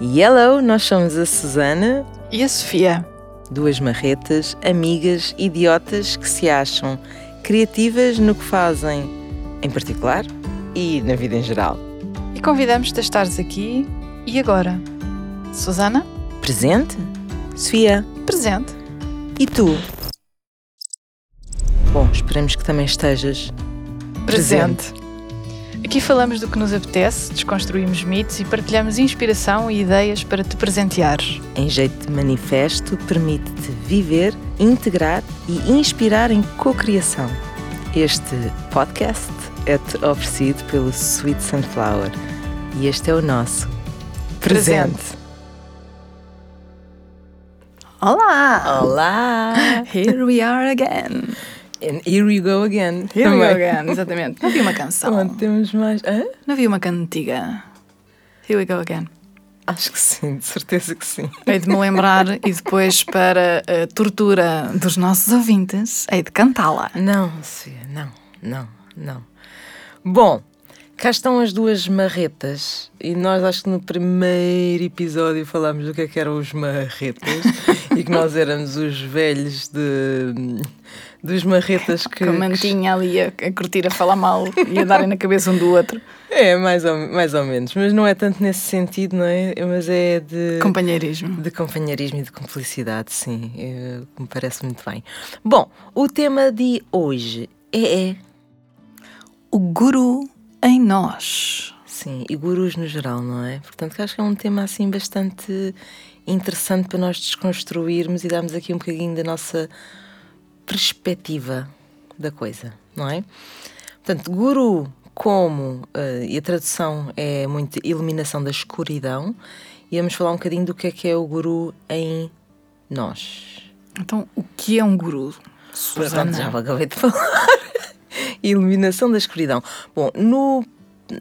Hello, nós somos a Susana, E a Sofia? duas marretas, amigas, idiotas que se acham criativas no que fazem em particular e na vida em geral. E convidamos-te a estares aqui e agora. Susana? Presente? Sofia, Presente. e tu? Bom, esperemos que também estejas Presente. Aqui falamos do que nos apetece, desconstruímos mitos e partilhamos inspiração e ideias para te presenteares. em jeito de manifesto, permite-te viver, integrar e inspirar em cocriação. Este podcast é-te oferecido pelo Sweet Sunflower e este é o nosso presente. Olá! Olá! Here we are again. And here we go again. Here we go again, exatamente. Não havia uma canção. Temos mais. Hã? Não havia uma cantiga. Here we go again. Acho que sim, de certeza que sim. Hei de me lembrar e depois, para a tortura dos nossos ouvintes, hei de cantá-la. Não, Sofia, não, não, não. Bom, cá estão as duas marretas e nós acho que no primeiro episódio falámos do que é que eram os marretas e que nós éramos os velhos de dos marretas que, Com a mantinha ali a, a curtir a falar mal e a darem na cabeça um do outro. é mais ou, mais ou menos, mas não é tanto nesse sentido, não é? Mas é de Companheirismo. de companheirismo e de cumplicidade, sim, é, me parece muito bem. Bom, o tema de hoje é, é O guru em nós. Sim, e gurus no geral, não é? Portanto, que acho que é um tema assim bastante interessante para nós desconstruirmos e darmos aqui um bocadinho da nossa perspectiva da coisa, não é? Portanto, guru como, eh, e a tradução é muito iluminação da escuridão, e vamos falar um bocadinho do que é que é o guru em nós. Então, o que é um guru? Portanto, já Susana. acabei de falar. Iluminação da escuridão. Bom, no,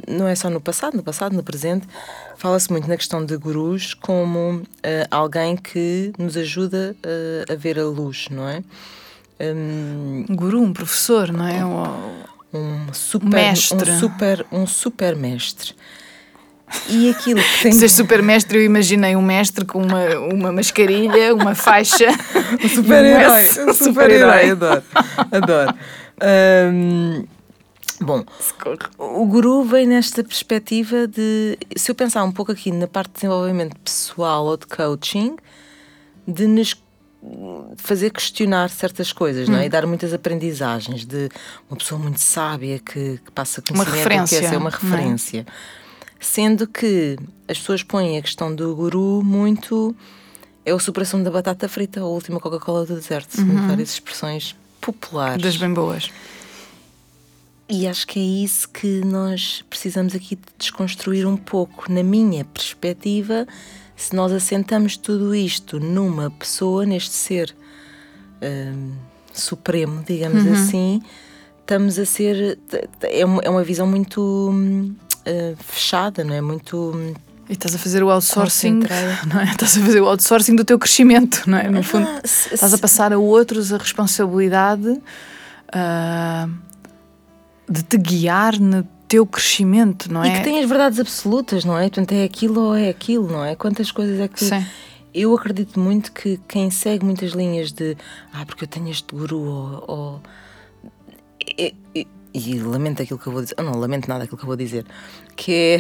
não é só no passado, no passado, no presente, fala-se muito na questão de gurus como eh, alguém que nos ajuda eh, a ver a luz, não é? Um guru, um professor, não é? Um- um super Mestre. um super um super mestre. E aquilo que tem Ser super mestre, eu imaginei um mestre com uma, uma mascarilha, uma faixa. Um super-herói. Um super-herói, adoro. Adoro. Hum, bom, o guru vem nesta perspectiva de. Se eu pensar um pouco aqui na parte de desenvolvimento pessoal ou de coaching, de nos fazer questionar certas coisas, não é? E dar muitas aprendizagens de uma pessoa muito sábia que, que passa conhecimento, referência, que é ser uma é? referência. Sendo que as pessoas põem a questão do guru muito. É o superação da batata frita, a última Coca-Cola do deserto, segundo várias expressões populares. Das bem boas. E acho que é isso que nós precisamos aqui de desconstruir um pouco. Na minha perspectiva, se nós assentamos tudo isto numa pessoa, neste ser hum, supremo, digamos assim, estamos a ser. É uma, é uma visão muito hum, eh, fechada, não é? Muito. hum, E estás a fazer o outsourcing, não é? Estás a fazer o outsourcing do teu crescimento, não é? No fundo, Ah, se- estás a passar a outros a responsabilidade ah, de te guiar no teu crescimento, não E é? que tem as verdades absolutas, não é? Portanto, é aquilo ou é aquilo, não é? Quantas coisas é que. Sim. Eu acredito muito que quem segue muitas linhas de ah, porque eu tenho este guru ou. ou- e, e- e lamento aquilo que eu vou dizer, ah, não lamento nada aquilo que eu vou dizer, que é.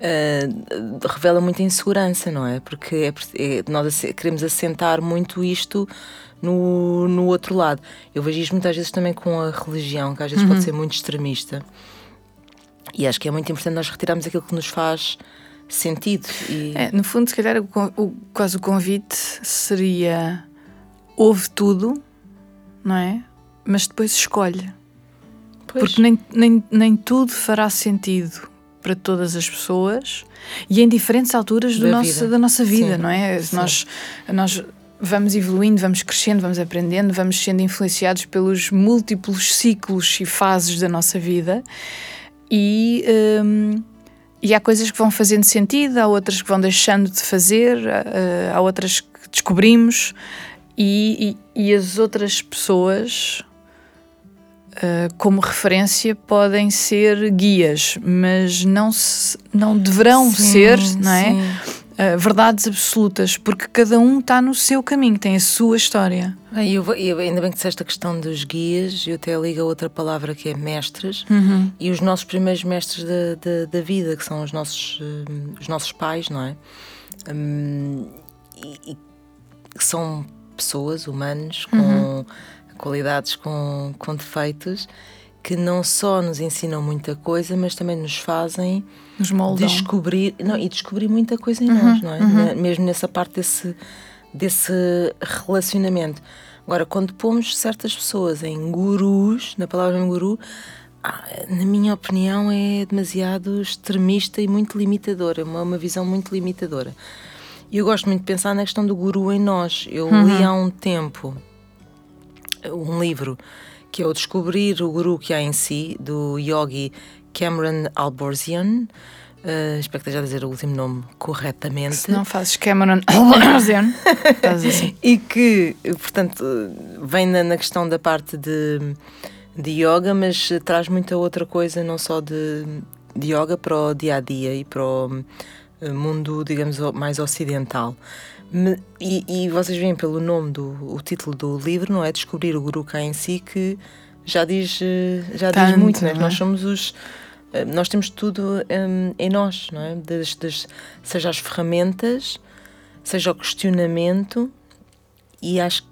ah, revela muita insegurança, não é? Porque é, é- nós queremos assentar muito isto no, no outro lado. Eu vejo isto muitas vezes também com a religião, que às vezes pode ser muito extremista. E acho que é muito importante nós retirarmos aquilo que nos faz sentido. E... É, no fundo, se calhar, o, o, quase o convite seria ouve tudo, não é? Mas depois escolhe. Pois. Porque nem, nem, nem tudo fará sentido para todas as pessoas e em diferentes alturas do Da nosso, vida. da nossa vida, Sim, não é? sim. Nós, nós vamos evoluindo, vamos crescendo, vamos aprendendo, vamos sendo influenciados pelos múltiplos ciclos e fases da nossa vida e. hum, e há coisas que vão fazendo sentido, há outras que vão deixando de fazer, há, há outras que descobrimos, e, e, e as outras pessoas, uh, como referência, podem ser guias, mas não, se, não deverão Sim, ser, não é? sim. Uh, verdades absolutas, porque cada um está no seu caminho, tem a sua história. Bem, eu, eu, ainda bem que disseste a questão dos guias, eu até ligo a outra palavra que é mestres, uhum. e os nossos primeiros mestres da, da, da vida, que são os nossos, uh, os nossos pais, não é? Um, e, e, que são pessoas, humanos, com uhum. qualidades, com, com defeitos que não só nos ensinam muita coisa, mas também nos fazem nos descobrir não, e descobrir muita coisa em uhum, nós, não é? Uhum. Mesmo nessa parte desse, desse relacionamento. Agora, quando pomos certas pessoas em gurus, na palavra guru, na minha opinião, é demasiado extremista e muito limitadora, uma, uma visão muito limitadora. E eu gosto muito de pensar na questão do guru em nós. Eu uhum. li há um tempo um livro que é o Descobrir o Guru que há em si, do yogi Cameron Alborzian. Uh, espero que esteja a dizer o último nome corretamente. Se não fazes Cameron Alborzian, fazes assim. E que, portanto, vem na, na questão da parte de, de yoga, mas traz muita outra coisa, não só de, de yoga para o dia a dia e para o eh, mundo, digamos, mais ocidental. E, e, vocês veem pelo nome do o título do livro, não é? Descobrir o Guru cá em si, que já diz, eh, já Tanto, diz muito, né? Nós somos os. Eh, nós temos tudo um, em nós, não é? Das, das, seja as ferramentas, seja o questionamento, e acho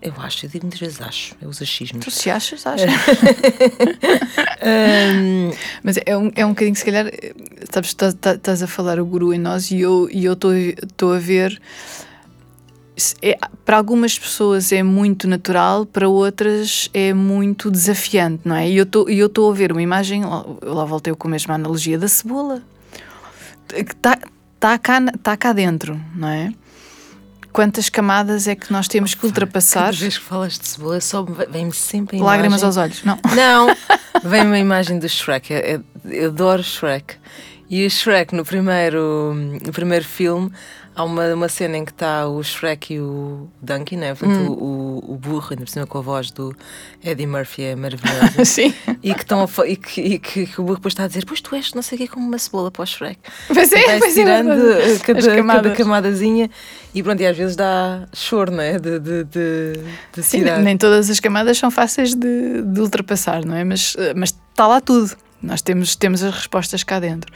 eu acho, eu digo muitas vezes acho, eu uso achismos. Tu se achas, achas. um, Mas é um, é um bocadinho, se calhar, sabes, estás, estás a falar o guru em nós e eu estou a ver. É, para algumas pessoas é muito natural, para outras é muito desafiante, não é? E eu estou a ver uma imagem, lá, lá voltei com a mesma analogia da cebola, que está tá cá, tá cá dentro, não é? quantas camadas é que nós temos que ultrapassar? Cada vez que falas de cebola, só vem-me sempre a Lágrimas imagem... aos olhos, não? Não, vem-me a imagem do Shrek. Eu, eu adoro Shrek. E o Shrek, no primeiro, no primeiro filme, há uma, uma cena em que está o Shrek e o Donkey, né? Portanto, hum. o, o burro, ainda por cima com a voz do Eddie Murphy é maravilhosa. Sim. E que, estão a, e que, e que, que, o burro depois está a dizer: Pois tu és, não sei o que, como uma cebola para o Shrek. Pois é, pois tirando é, cada, cada camadazinha e pronto, e às vezes dá choro, não é? De, de, de, de Sim, nem todas as camadas são fáceis de, de ultrapassar, não é? Mas, mas está lá tudo. Nós temos, temos as respostas cá dentro.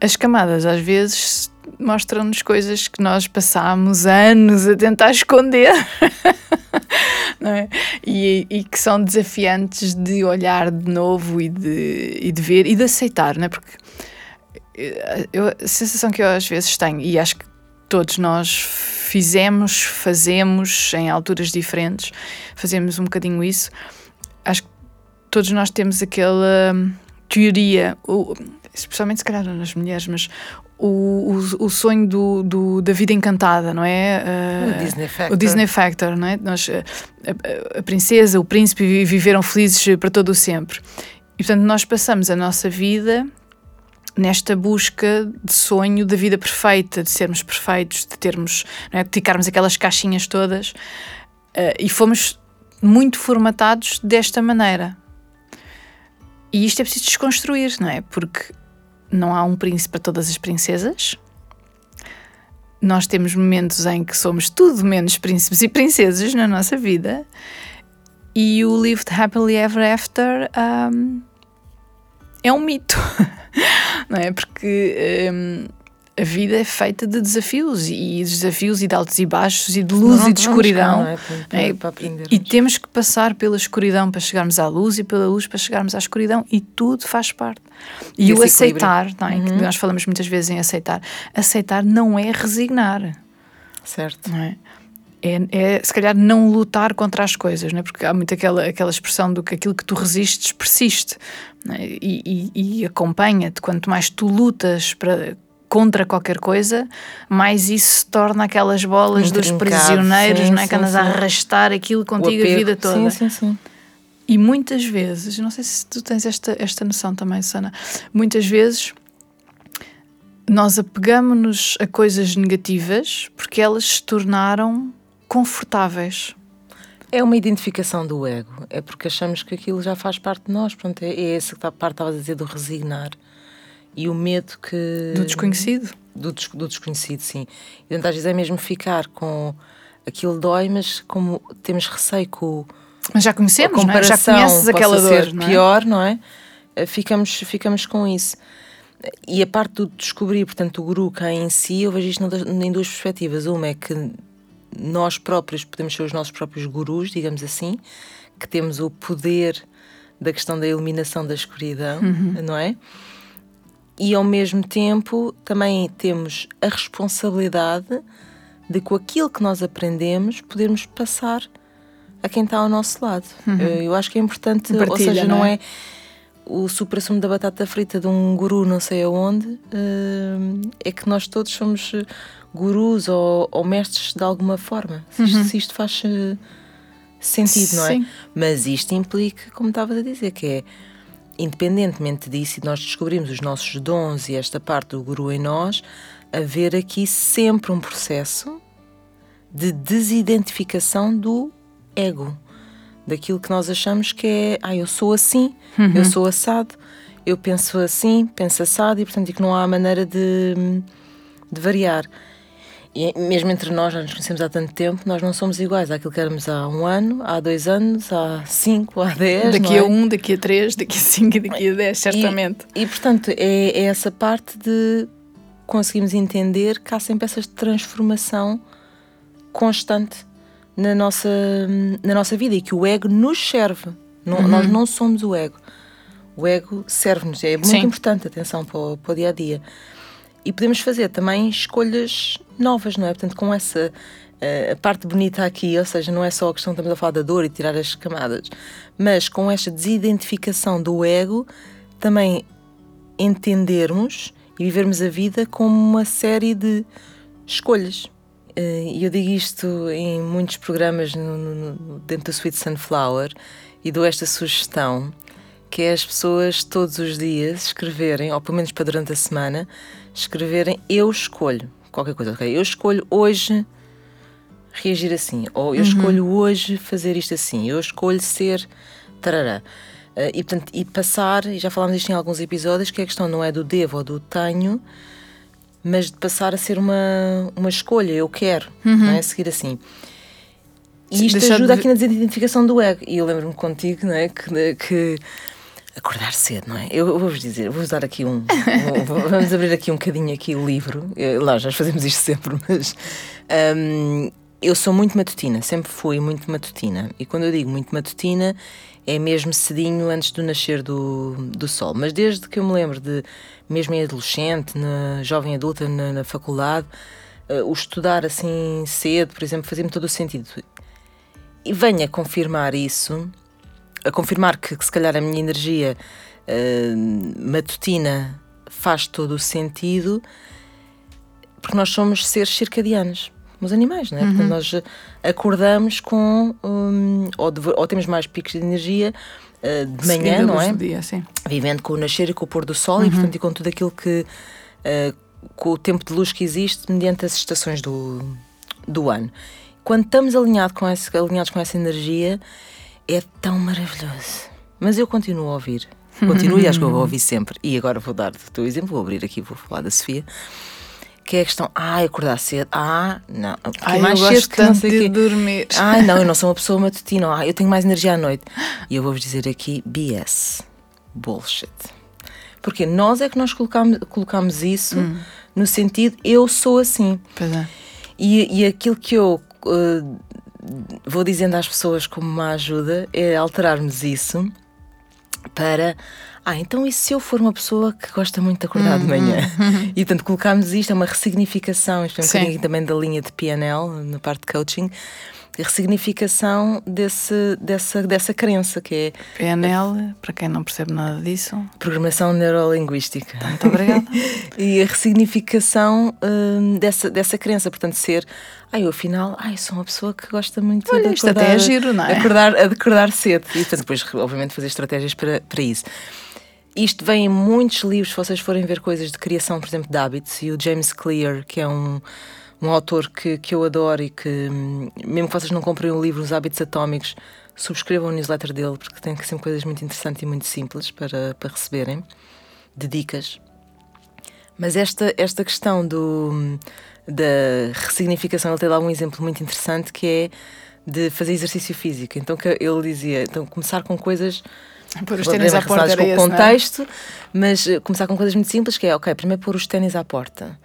As camadas, às vezes, mostram-nos coisas que nós passámos anos a tentar esconder. é? E, e, que são desafiantes de olhar de novo e de, e de ver e de aceitar, não é? Porque eh, eu, a sensação que eu às vezes tenho, e acho que todos nós fizemos, fazemos em alturas diferentes, fazemos um bocadinho isso, acho que todos nós temos aquela teoria, especialmente se calhar nas mulheres, mas o, o, o sonho do, do, da vida encantada, não é? Uh, o Disney Factor. O Disney Factor, não é? Nós, a, a, a, princesa, o príncipe viveram felizes para todo o sempre. E portanto nós passamos a nossa vida nesta busca de sonho da vida perfeita, de sermos perfeitos, de termos, não é? de ticarmos aquelas caixinhas todas. Uh, e fomos muito formatados desta maneira. E isto é preciso desconstruir, não é? Porque não há um príncipe para todas as princesas. Nós temos momentos em que somos tudo menos príncipes e princesas na nossa vida. E o Lived Happily Ever After um, é um mito, não é? Porque um, a vida é feita de desafios e desafios e de altos e baixos e de luz não, e de escuridão. Cá, é? É, e temos que passar pela escuridão para chegarmos à luz e pela luz para chegarmos à escuridão e tudo faz parte. E, e o aceitar, é? Uhum. nós falamos muitas vezes em aceitar. Aceitar não é resignar. Certo. Não é? É, é, se calhar não lutar contra as coisas, não é? porque há muito aquela, aquela expressão do que aquilo que tu resistes persiste é? e, e, e acompanha-te. Quanto mais tu lutas para contra qualquer coisa, mais isso se torna aquelas bolas dos prisioneiros, sim, não é? que andas a arrastar aquilo contigo a vida toda. Sim, sim, sim. E muitas vezes, não sei se tu tens esta, esta noção também, Sana, muitas vezes nós apegamos-nos a coisas negativas porque elas se tornaram confortáveis. É uma identificação do ego, é porque achamos que aquilo já faz parte de nós. Pronto, é, é essa parte que estavas a dizer do resignar e o medo que. Do desconhecido? Do, des do desconhecido, sim. E às vezes é mesmo ficar com aquilo dói, mas como temos receio com. Mas já conhecemos, não é? já conheces aquela dor. Não é? pior, não é? Eh, ficamos, ficamos com isso. E a parte do descobrir, portanto, o guru cá em si, eu vejo isto em duas perspectivas. Uma é que nós próprios podemos ser os nossos próprios gurus, digamos assim, que temos o poder da questão da iluminação da escuridão, uhum. não é? E ao mesmo tempo também temos a responsabilidade de com aquilo que nós aprendemos podermos passar a quem está ao nosso lado. Uhum. Eu, acho que é importante, Partilha, ou seja, não é? é o supra-sumo da batata frita de um guru não sei aonde, uh, é que nós todos somos gurus ou, ou mestres de alguma forma. Se, isto, uhum. se isto faz uh, sentido, não é? Sim. Mas isto implica, como estavas a dizer, que é independentemente disso, e nós descobrimos os nossos dons e esta parte do guru em nós, haver aqui sempre um processo de desidentificação do ego daquilo que nós achamos que é, ah, eu sou assim, uhum. eu sou assado, eu penso assim, penso assado, e portanto que não há maneira de, de variar. E mesmo entre nós, já nos conhecemos há tanto tempo, nós não somos iguais àquilo que éramos há um ano, há dois anos, há cinco, há dez. Daqui é? a um, daqui a três, daqui a cinco e daqui a dez, certamente. E, e portanto, é, é, essa parte de conseguirmos entender que há sempre essa transformação constante na nossa, na nossa vida e que o ego nos serve. Não, uhum. Nós não somos o ego. O ego serve-nos. É muito Sim. importante, atenção, para o, para o dia a dia. E podemos fazer também escolhas novas, não é? Portanto, com essa uh, parte bonita aqui, ou seja, não é só a questão que estamos a falar da dor e tirar as camadas, mas com esta desidentificação do ego, também entendermos e vivermos a vida como uma série de escolhas. E eu digo isto em muitos programas no, no, dentro do Sweet Sunflower e dou esta sugestão que é as pessoas todos os dias escreverem, ou pelo menos para durante a semana, escreverem eu escolho qualquer coisa, ok? Eu escolho hoje reagir assim, ou eu uhum. escolho hoje fazer isto assim, eu escolho ser tarará. Uh, e, portanto, e passar, e já falámos isto em alguns episódios, que a questão não é do devo ou do tenho, mas de passar a ser uma, uma escolha, eu quero, uhum. não é? Seguir assim. E isto Deixar ajuda de... aqui na desidentificação do ego. E eu lembro-me contigo, não é? Que, que acordar cedo, não é? Eu vou-vos dizer, vou usar aqui um. vamos abrir aqui um bocadinho aqui o livro. Lá, já fazemos isto sempre, mas. Um, eu sou muito matutina, sempre fui muito matutina. E quando eu digo muito matutina, é mesmo cedinho antes do nascer do, do sol. Mas desde que eu me lembro de, mesmo em adolescente, na jovem adulta, na, na faculdade, uh, o estudar assim cedo, por exemplo, fazia-me todo o sentido. E venho a confirmar isso, a confirmar que, que se calhar a minha energia uh, matutina faz todo o sentido, porque nós somos seres circadianos os animais, não é? Uhum. Portanto, nós acordamos com. Um, ou, de, ou, temos mais picos de energia uh, de manhã, não é? Dia, Vivendo com o nascer e com o pôr do sol uhum. e, portanto, e com tudo aquilo que. Uh, com o tempo de luz que existe mediante as estações do, do ano. Quando estamos alinhado com esse, alinhados com essa energia, é tão maravilhoso. Mas eu continuo a ouvir. Continuo e acho que eu vou ouvir sempre. E agora vou dar o teu exemplo, vou abrir aqui, vou falar da Sofia que é a questão, ah, acordar cedo, ah, não, Ai, mais cedo que não sei de que... dormir. Ah, não, eu não sou uma pessoa matutina, ah, eu tenho mais energia à noite. E eu vou-vos dizer aqui, BS, bullshit. Porque nós é que nós colocamos, colocamos isso hum. no sentido, eu sou assim. Pois é. E, e aquilo que eu uh, vou dizendo às pessoas como uma ajuda é alterarmos isso para ah, então e se eu for uma pessoa que gosta muito de acordar de manhã? Uhum. E portanto colocámos isto, é uma ressignificação, isto é um Sim. bocadinho também da linha de PNL, na parte de coaching, a ressignificação desse, dessa, dessa crença que é. PNL, para quem não percebe nada disso. Programação Neurolinguística. Muito obrigada. e a ressignificação hum, dessa, dessa crença, portanto, ser. Ai, eu afinal, ai, sou uma pessoa que gosta muito Olha, de acordar, até é giro, não é? Acordar, acordar cedo. E portanto, depois, obviamente, fazer estratégias para, para isso. Isto vem em muitos livros, se vocês forem ver coisas de criação, por exemplo, de hábitos, e o James Clear, que é um, um autor que, que eu adoro e que, mesmo que vocês não comprem o livro Os Hábitos Atómicos, subscrevam o newsletter dele, porque tem sempre coisas muito interessantes e muito simples para, para receberem, de dicas. Mas esta, esta questão do, da ressignificação, ele tem lá um exemplo muito interessante que é de fazer exercício físico. Então que ele dizia, então começar com coisas Pôr os ténis à porta com o é? contexto, mas eh, começar com coisas muito simples, que é, ok, primeiro pôr os ténis à porta.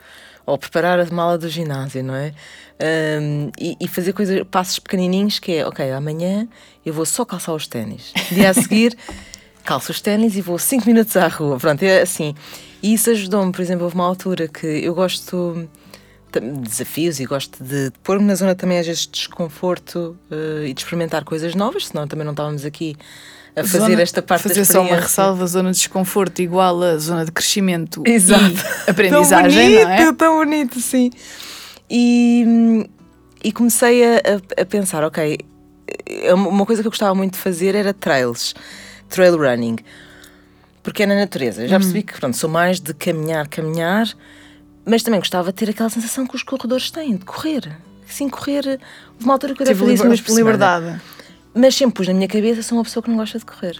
Ou preparar a mala do ginásio, não é? Ahm, e, e fazer coisas, passos pequenininhos, que é, ok, amanhã eu vou só calçar os ténis. Dia a seguir, calço os ténis e vou 5 minutos à rua. Pronto, é assim. E isso ajudou-me, por exemplo, houve uma altura que eu gosto de desafios e gosto de pôr-me na zona também às vezes de desconforto eh, e de experimentar coisas novas, senão também não estávamos aqui a fazer Zona- esta parte fazer da só uma ressalva, zona de desconforto igual a zona de crescimento Exato. e aprendizagem, tão bonito, não é? tão bonito, sim. E, e comecei a, a- a pensar, ok, uma uma coisa que eu gostava muito de fazer era trails, trail running, porque é na natureza. Eu já percebi que pronto, sou mais de caminhar, caminhar, mas também gostava de ter aquela sensação que os corredores têm, de correr. Assim, correr. Uma altura que eu vez liber- semana. liberdade. Mas sempre pus na minha cabeça, sou uma pessoa que não gosta de correr.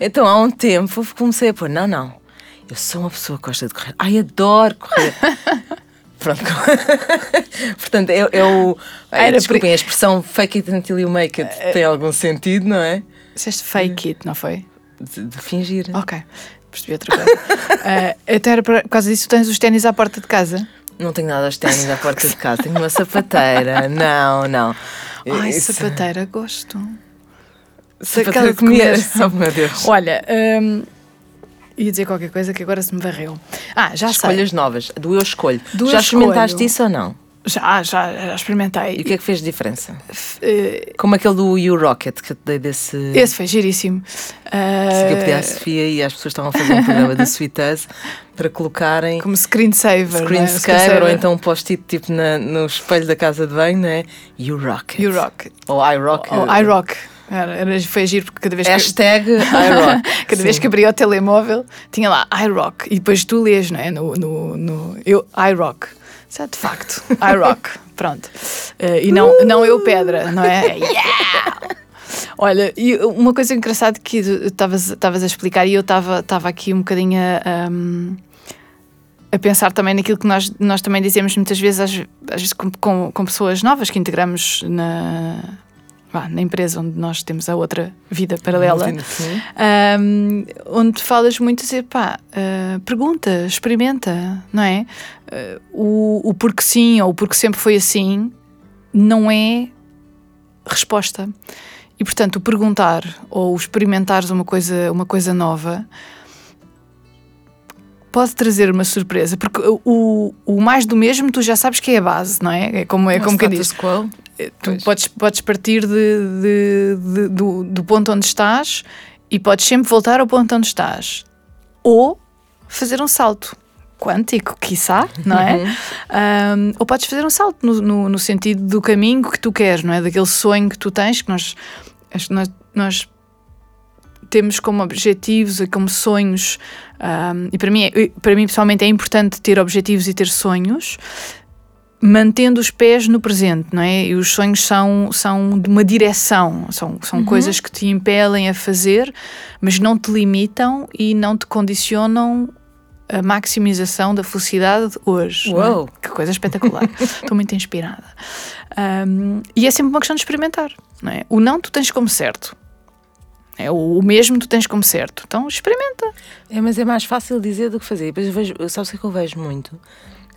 Então há um tempo comecei a pôr, não, não, eu sou uma pessoa que gosta de correr. Ai, adoro correr. Pronto. Portanto, é, é o. Ai, Era desculpem, a expressão fake it until you make it tem algum sentido, não é? Disseste fake it, não foi? De, de fingir. Ok, percebi outra coisa. Ah, até era por causa disso, tens os ténis à porta de casa. Não tenho nada aos ténis à porta de casa, tenho uma sapateira. Não, não. Ai, Isso- sapateira, gosto. Sapateira de comer. Oh, meu Deus. Olha, hum, ia dizer qualquer coisa que agora se me varreu. Ah, já sei. Escolhas novas, do eu escolho. Do eu Já experimentaste escolho. isso ou não? Já, já, já experimentei. E o que é que fez de diferença? Eh, Como aquele do You Rocket que eu te dei desse. esse foi giríssimo. Ah, que eu pedi à Sofia e as pessoas estavam a fazer um programa da Sweet Us para colocarem como screensaver. screen não é? saver ou então um post-it tipo na- no espelho da casa de banho, não é? You Rocket. You rock. Ou I Rock. Ou I rock. Era, era, foi agir porque cada vez que. Hashtag I Rock. Cada vez Sim. que abria o telemóvel tinha lá I rock e depois tu lês, não é? No, no, no, eu, I rock. Isso é de facto, I rock. Pronto. Eh, e não, não eu pedra, não é? Yeah! Olha, e uma coisa engraçada que estavas a explicar e eu estava aqui um bocadinho a, um, a pensar também naquilo que nós, nós também dizemos muitas vezes, às, às vezes com, com, com pessoas novas que integramos na, vá, na empresa onde nós temos a outra vida paralela. Um, onde falas muito dizer, pá, uh, pergunta, experimenta, não é? Uh, o, o porque sim ou o porque sempre foi assim não é resposta. E portanto, o perguntar ou o experimentares uma coisa, uma coisa nova pode trazer uma surpresa, porque o, o mais do mesmo tu já sabes que é a base, não é? É como, é O como quem diz. quo. Tu Pois. podes, podes partir de, de- de- do, do ponto onde estás e podes sempre voltar ao ponto onde estás. Ou fazer um salto quântico, quiçá, não é? Um, ou podes fazer um salto no, no, no sentido do caminho que tu queres, não é? Daquele sonho que tu tens, que nós, nós, nós temos como objetivos e como sonhos, um, e para mim, é- para mim pessoalmente é importante ter objetivos e ter sonhos, mantendo os pés no presente, não é? E os sonhos são, são de uma direção, são, são coisas que te impelem a fazer, mas não te limitam e não te condicionam a maximização da felicidade hoje. é? Uou. Que coisa espetacular. Estou muito inspirada. Um, e é sempre uma questão de experimentar, não é? O não tu tens como certo. É, o mesmo tu tens como certo. Então experimenta. É, mas é mais fácil dizer do que fazer. Depois eu vejo, sabes o é que eu vejo muito?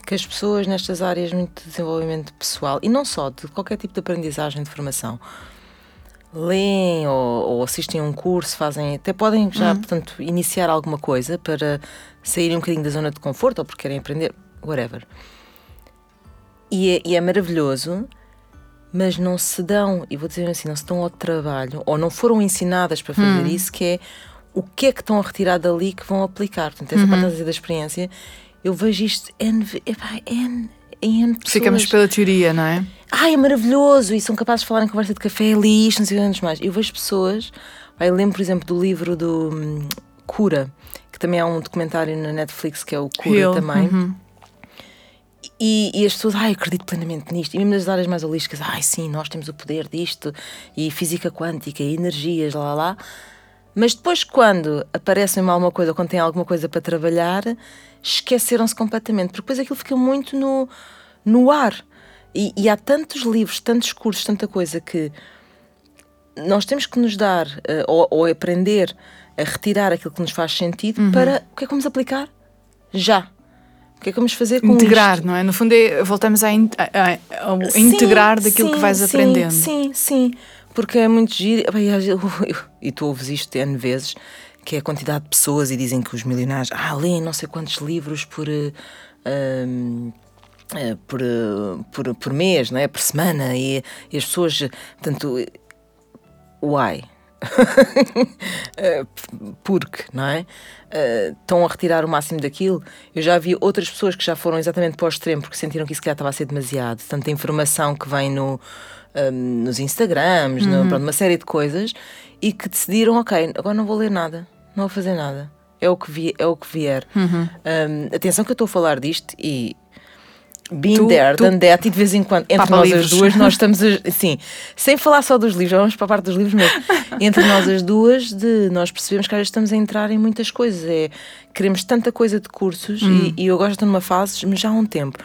Que as pessoas nestas áreas muito de desenvolvimento pessoal, e não só, de qualquer tipo de aprendizagem, de formação, leem ou, ou assistem a um curso, fazem, até podem já, portanto, iniciar alguma coisa para saírem um bocadinho da zona de conforto ou porque querem aprender, whatever. E é, e é maravilhoso, mas não se dão, e vou dizer assim, não se dão ao trabalho, ou não foram ensinadas para fazer isso, que é o que é que estão a retirar dali que vão aplicar. Portanto, essa parte a dizer da experiência, eu vejo isto N, epá, N, pessoas. Ficamos pela teoria, não é? Ai, é maravilhoso! E são capazes de falar em conversa de café, li isto, não sei quantos mais. Eu vejo pessoas. Eu lembro, por exemplo, do livro do hum, Cura, que também há um documentário na Netflix que é o Cura Heal, também. uhum. E, e as pessoas, ai, acredito plenamente nisto. E mesmo nas áreas mais holísticas, ai, sim, nós temos o poder disto, e física quântica, e energias, lá, lá, lá. Mas depois, quando aparece-me alguma coisa, quando tem alguma coisa para trabalhar, esqueceram-se completamente, porque depois aquilo fica muito no, no ar. E, e há tantos livros, tantos cursos, tanta coisa que nós temos que nos dar uh, ou, ou, aprender a retirar aquilo que nos faz sentido uhum. para o que é que vamos aplicar? Já. O que é que vamos fazer com Integrar, isto? não é? No fundo, é, voltamos a, in, a, a, a sim, integrar daquilo sim, que vais sim, aprendendo. Sim, sim. Porque é muito giro. E tu ouves isto N vezes, que é a quantidade de pessoas e dizem que os milionários ah, leem não sei quantos livros por. Uh, por, por, por mês, não é? por semana, e, e as pessoas, portanto, why? porque, não é? Estão a retirar o máximo daquilo. Eu já vi outras pessoas que já foram exatamente para o extremo porque sentiram que isso calhar estava a ser demasiado. Tanta informação que vem no, um, nos Instagrams, uhum. no, pronto, uma série de coisas e que decidiram, ok, agora não vou ler nada, não vou fazer nada. É o que, vi, é o que vier. Uhum. Um, atenção que eu estou a falar disto e been tu, there, tu, done that, e de vez em quando, entre nós livros. as duas, nós estamos, assim, sem falar só dos livros, vamos para a parte dos livros mesmo, entre nós as duas, de nós percebemos que às vezes estamos a entrar em muitas coisas, é, queremos tanta coisa de cursos, hum. e, e, eu gosto de numa fase, mas já há um tempo,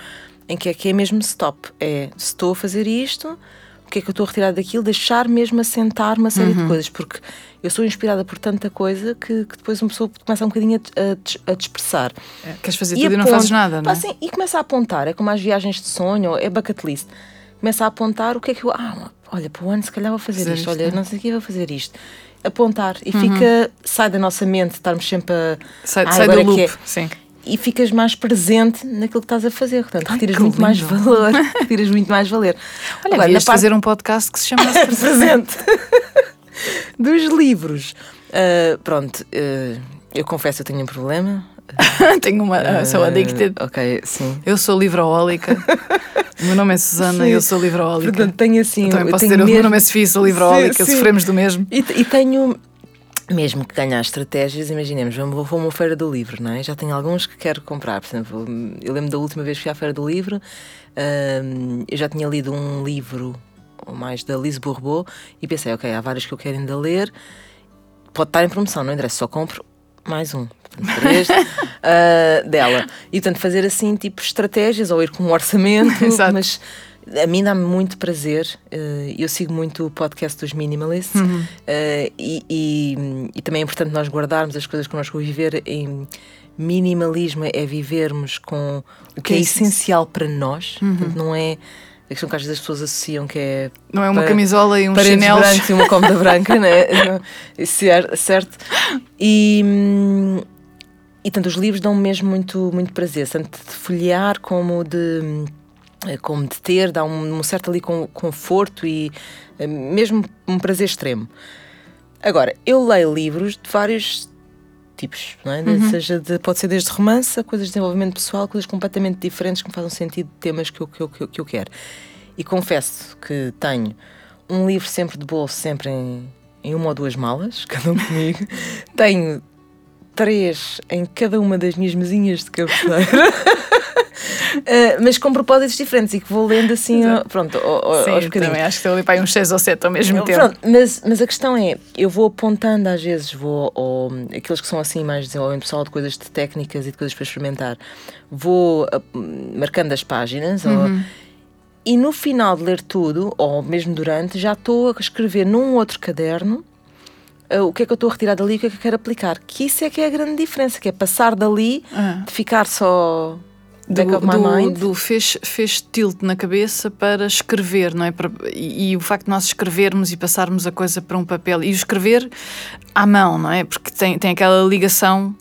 em que é que é mesmo stop, é, estou a fazer isto, o que é que eu estou a retirar daquilo, deixar mesmo assentar uma série uhum. de coisas, porque eu sou inspirada por tanta coisa que, que depois uma pessoa começa um bocadinho a, a, a dispersar. É, queres fazer e tudo e não fazes nada, não é? Assim, e começa a apontar, é como as viagens de sonho, é bucket list. Começa a apontar o que é que eu. Ah, olha, para o ano se calhar vou fazer, fazer isto, isto, olha, é. não sei o que vou fazer isto. Apontar e uhum. fica, sai da nossa mente, estarmos sempre a. Sai, ah, sai do loop, é. sim e ficas mais presente naquilo que estás a fazer. Portanto, retiras muito lindo. mais valor. retiras muito mais valor. Olha, Agora, parte... fazer um podcast que se chama Presente. Dos livros. Uh, pronto, uh, eu confesso, eu tenho um problema. tenho uma. Uh, sou addicted. Ok, sim. Eu sou livroólica. o meu nome é Susana e eu sou livroólica. Portanto, tenho assim. Também posso dizer, mesmo... o meu nome é Sofia, sou livroólica, sofremos do mesmo. E, e tenho mesmo que ganhar estratégias, imaginemos, vou, vou a uma feira do livro, não é? Já tenho alguns que quero comprar. Por exemplo, eu lembro da última vez que fui à feira do livro, hum, eu já tinha lido um livro mais da Lise Bourbeau e pensei, ok, há vários que eu quero ainda ler, pode estar em promoção, não interessa, só compro mais um. Portanto, três uh, dela. E portanto, fazer assim, tipo, estratégias ou ir com um orçamento, mas a mim dá-me muito prazer. Uh, eu sigo muito o podcast dos Minimalists uhum. uh, e, e, e, também é importante nós guardarmos as coisas que nós viver em minimalismo é vivermos com o que, é, é essencial para nós, uhum. Portanto, não é a questão que às vezes as pessoas associam que é. Não é uma para, camisola e um chinelo. brancos e uma cómoda branca, né? É certo. E. E tanto os livros dão mesmo muito, muito prazer, tanto de folhear como de eh, como de ter, dá um, um certo ali conforto e eh, mesmo um prazer extremo. Agora, eu leio livros de vários tipos, não é? Uhum. Seja de, pode ser desde romance a coisas de desenvolvimento pessoal, coisas completamente diferentes que me fazem sentido de temas que eu, que eu, que eu, que eu quero. E confesso que tenho um livro sempre de bolso, sempre em, em uma ou duas malas, cada um comigo. tenho três em cada uma das minhas mesinhas de cabeceira. Uh, mas com propósitos diferentes e que vou lendo assim, pronto, ao, Sim, aos bocadinhos. também acho que estou ali para uns 6 ou 7 ao mesmo tempo. Pronto, mas, mas a questão é, eu vou apontando às vezes, vou, ou, aqueles que são assim mais desenvolvimento pessoal de coisas de técnicas e de coisas para experimentar, vou uh, marcando as páginas, uhum. ou, e no final de ler tudo, ou mesmo durante, já estou a escrever num outro caderno Uh, o que é que eu estou a retirar dali e o que é que eu quero aplicar. Que isso é que é a grande diferença, que é passar dali, uhum. de ficar só do, do, do, fez, fez tilt na cabeça para escrever, não é? Para, e, e, o facto de nós escrevermos e passarmos a coisa para um papel e o escrever à mão, não é? Porque tem, tem aquela ligação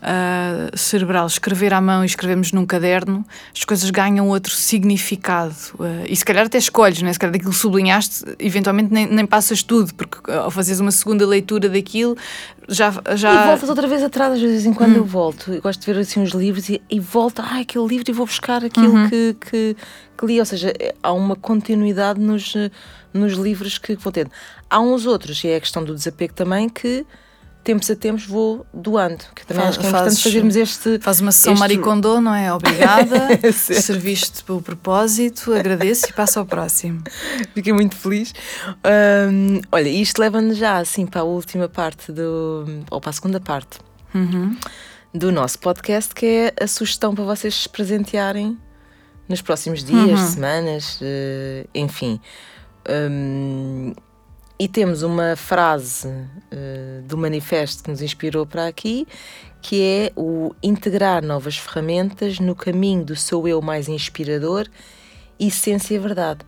uh, cerebral. Escrever à mão e escrevemos num caderno, as coisas ganham outro significado. Uh, e se calhar até escolhes, né? se calhar daquilo sublinhaste, eventualmente nem, nem passas tudo, porque ao fazeres uma segunda leitura daquilo, já, já... E voltas outra vez atrás, às vezes em quando hum. eu volto. Eu gosto de ver assim uns livros e, e volto, ah, aquele livro e vou buscar aquilo uhum. que, que, que, li. Ou seja, há uma continuidade nos, nos livros que vou tendo. Há uns outros, e é a questão do desapego também, que tempos a tempos vou doando. Que também Fa- acho que é fazes- importante fazermos este. Faz uma sessão Este- Maricondo, não é? Obrigada. Certo. Serviste pelo propósito, agradeço e passo ao próximo. Fiquei muito feliz. Ahm, olha, isto leva-nos já assim para a última parte do. ou para a segunda parte Uhum. do nosso podcast, que é a sugestão para vocês se presentearem nos próximos dias, Uhum. semanas, eh, enfim. Hum, e temos uma frase eh, do manifesto que nos inspirou para aqui, que é o integrar novas ferramentas no caminho do seu eu mais inspirador, essência e verdade.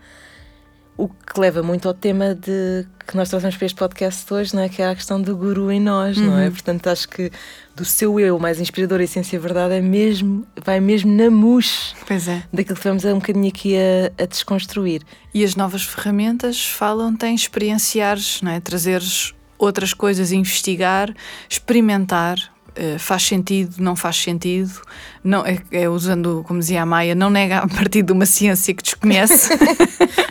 O que leva muito ao tema de que nós trouxemos para este podcast hoje, não é? que é a questão do guru em nós, não é? Portanto, acho que do seu eu mais inspirador, essência e verdade, é mesmo, vai mesmo na mousse Pois é. daquilo que estivemos um bocadinho aqui a, a desconstruir. E as novas ferramentas falam-te em experienciares, não é? trazeres outras coisas, investigar, experimentar. Eh, faz sentido, não faz sentido, não, é, é usando, como dizia a Maia, não nega a partir de uma ciência que desconhece.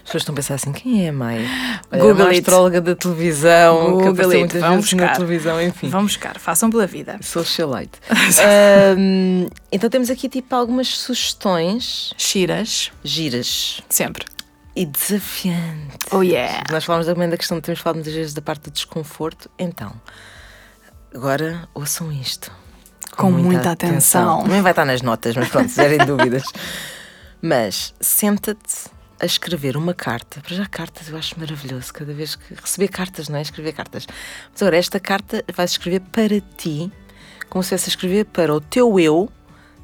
As pessoas estão a pensar assim: quem é a Maia? Google é uma it. astróloga da televisão, que Google apareceu it, vão vezes na buscar. televisão, enfim. Vão buscar, façam pela vida. Socialite. Ahm, então temos aqui tipo algumas sugestões Chiras, giras sempre. e desafiantes. Oh yeah! Nós falamos também da questão, temos falado muitas vezes da parte do desconforto. Então, agora ouçam isto. Com muita atenção. Também vai estar nas notas, mas pronto, se tiverem dúvidas. Mas senta-te a escrever uma carta. Para já, cartas eu acho maravilhoso. Cada vez que. Receber cartas, não é? Escrever cartas. Mas agora, esta carta vais escrever para ti, como se fosse a escrever para o teu eu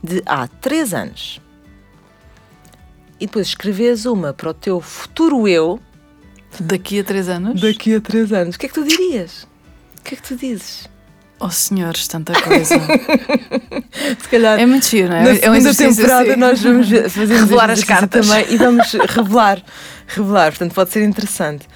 de há três anos. E depois escreves uma para o teu futuro eu Daqui a três anos? daqui a três anos. O que é que tu dirias? O que é que tu dizes? Oh senhores, tanta coisa. Se calhar. é muito giro, não é? Na é segunda exercício temporada assim. nós vamos fazer Revelar as cartas. também e vamos revelar, revelar, portanto pode ser interessante.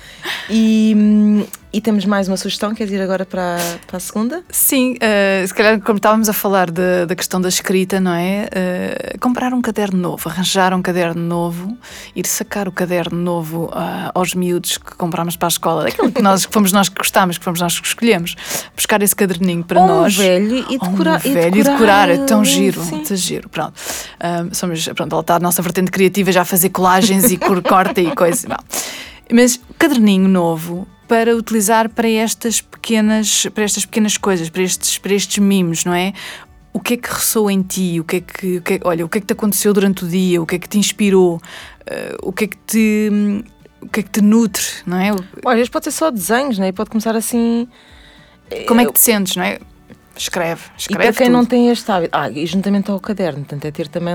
E, hum, e temos mais uma sugestão, queres ir agora para, a- para a segunda? Sim, eh, se calhar, como estávamos a falar da, da questão da escrita, não é? Eh, comprar um caderno novo, arranjar um caderno novo, ir sacar o caderno novo ah, aos miúdos que comprámos para a escola, daquilo que, nós, que fomos nós que gostámos, que fomos nós que escolhemos, buscar esse caderninho para Ou nós. um velho e Ou um decorar. velho e decorar, é tão giro, sim. tão giro. Pronto, Ahm, somos, pronto, ela está a nossa vertente criativa já a fazer colagens e cor corta e coisa. Bom. Mas caderninho novo para utilizar para estas pequenas, para estas pequenas coisas, para estes, para estes mimos, não é? O que é que ressoa em ti? O que é que, o que é- olha, o que é que te aconteceu durante o dia? O que é que te inspirou? Eh, o que é que te o que é que te nutre, não é? Olha, vezes pode ser só desenhos, não é? E Pode começar assim. Como é que te sentes, não é? Escreve, E escreve para quem tudo. não tem este hábito, ah, e juntamente ao caderno, portanto, é ter também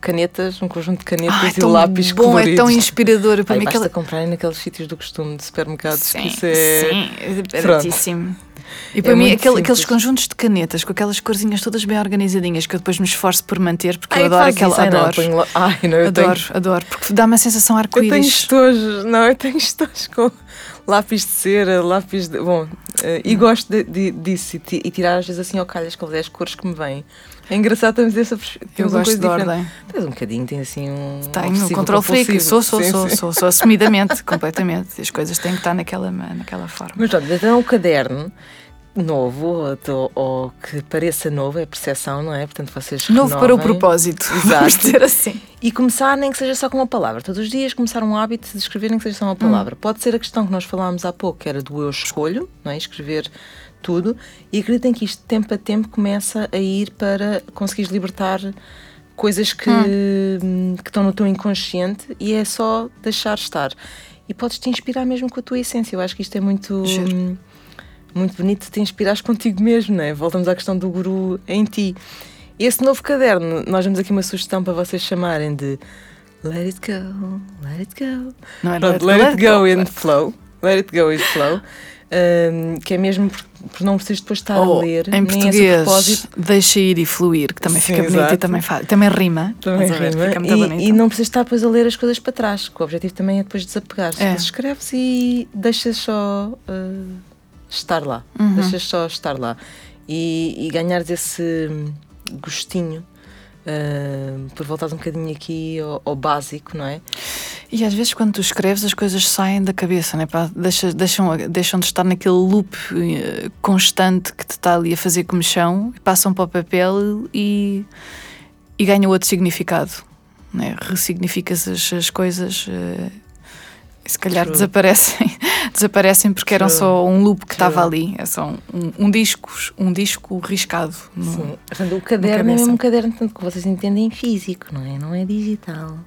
canetas, um conjunto de canetas Ah, é e lápis bom, coloridos. é tão inspirador para Ai, mim basta aquela... comprarem naqueles sítios do costume de supermercados Sim, que isso é... sim, é baratíssimo. E para mim, muito aquele- aqueles conjuntos de canetas com aquelas corzinhas todas bem organizadinhas que eu depois me esforço por manter, porque Ai, eu adoro aquela. isso. Não, adoro, lá- Ai, não, eu adoro, tenho... adoro, porque dá-me a sensação Eu tenho arco-íris. estojos, não, eu tenho estojos com lápis de cera, lápis de... Bom, eh, e gosto de- de- disso e, ti- e tirar às vezes assim ao calhas com 10 cores que me vêm. É engraçado termos essa pers- Eu gosto de ordem. Tens um bocadinho, tem assim um Tenho o obsessivo control freak, sou, sou, Sim, sou, sim. sou, sou, assumidamente, completamente. As coisas têm que estar naquela, naquela forma. Mas pronto, então o caderno novo, ou, ou- que pareça novo, é percepção, não é? Portanto, vocês Novo para o renovem. propósito, Exato. vamos dizer assim. E começar, nem que seja só com uma palavra. Todos os dias começar um hábito de escrever, nem que seja só uma palavra. Pode ser a questão que nós falámos há pouco, que era do eu escolho, não é? Escrever tudo. E acreditem que isto, tempo a tempo, começa a ir para conseguires libertar coisas que, hum, que estão no teu inconsciente e é só deixar estar. E podes te inspirar mesmo com a tua essência. Eu acho que isto é muito. Hum, muito bonito de te inspirares contigo mesmo, não é? Voltamos à questão do guru em ti. Esse novo caderno, nós damos aqui uma sugestão para vocês chamarem de Let it go, let it go. Não é? Pronto, let, it go and flow. Let it go and flow. Um, que é mesmo por, por não precisas depois estar Ou, a ler. em português, propósito. deixa ir e fluir, que também Sim, fica bonito e exato. também, faz, também rima. Também Estás a ver? rima. Fica muito E, bonito. e não precisas estar depois a ler as coisas para trás, que o objetivo também é depois desapegar. É. Escreves e deixas só uh, estar lá. Uhum. Deixas só estar lá. E, e ganhares esse gostinho. Por voltares um bocadinho aqui ao, ao básico, não é? E às vezes quando tu escreves as coisas saem da cabeça, né? Pá, deixam, deixam, deixam de estar naquele loop eh, constante que te está ali a fazer comichão, passam para o papel e, e ganham outro significado. Né? Ressignificas as, as coisas uh, se calhar True. desaparecem, desaparecem porque True. eram só um loop que estava ali. É só um, um, disco, um disco riscado. No, Sim. Portanto, o caderno é mesmo um caderno tanto que vocês entendem físico, não é? Não é digital.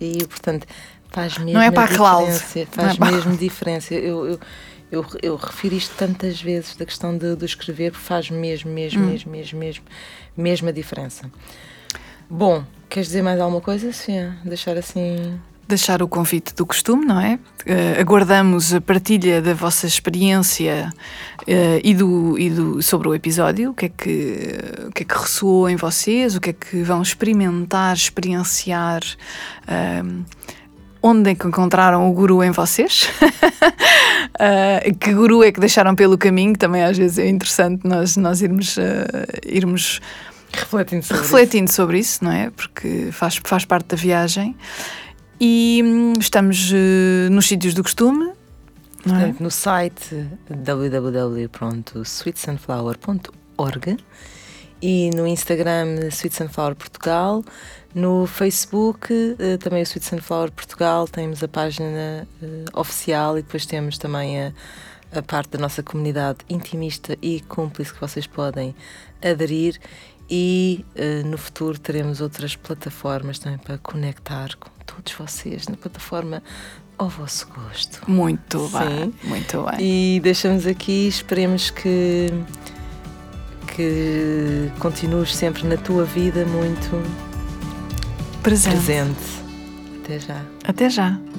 E portanto Faz mesmo não é para a cloud. Faz é mesmo diferença. Eu, eu, eu, eu, refiro isto tantas vezes da questão de, de escrever, faz mesmo, mesmo, hum. mesmo, mesmo, mesmo, mesmo a diferença. Bom, queres dizer mais alguma coisa, Sofia? Deixar assim deixar o convite do costume, não é? Uh, aguardamos a partilha da vossa experiência uh, e, do, e do, sobre o episódio, o que, é que, o que é que ressoou em vocês, o que é que vão experimentar, experienciar. Uh, onde é que encontraram o guru em vocês? uh, que guru é que deixaram pelo caminho? Também às vezes é interessante nós, nós irmos, uh, irmos refletindo, sobre, refletindo isso. sobre isso, não é? Porque faz, faz parte da viagem. E hum, estamos uh, nos sítios do costume. Portanto, é? no site www.sweetsunflower.org e no Instagram Sweet Sunflower Portugal no Facebook, uh, também o Sweet Sunflower Portugal, temos a página uh, oficial e depois temos também a, a parte da nossa comunidade intimista e cúmplice que vocês podem aderir e uh, no futuro teremos outras plataformas também para conectar com todos vocês na plataforma ao vosso gosto. Muito Sim. bem, muito bem. E deixamos aqui, esperemos que que continues sempre na tua vida muito presente. presente. Até já. Até já.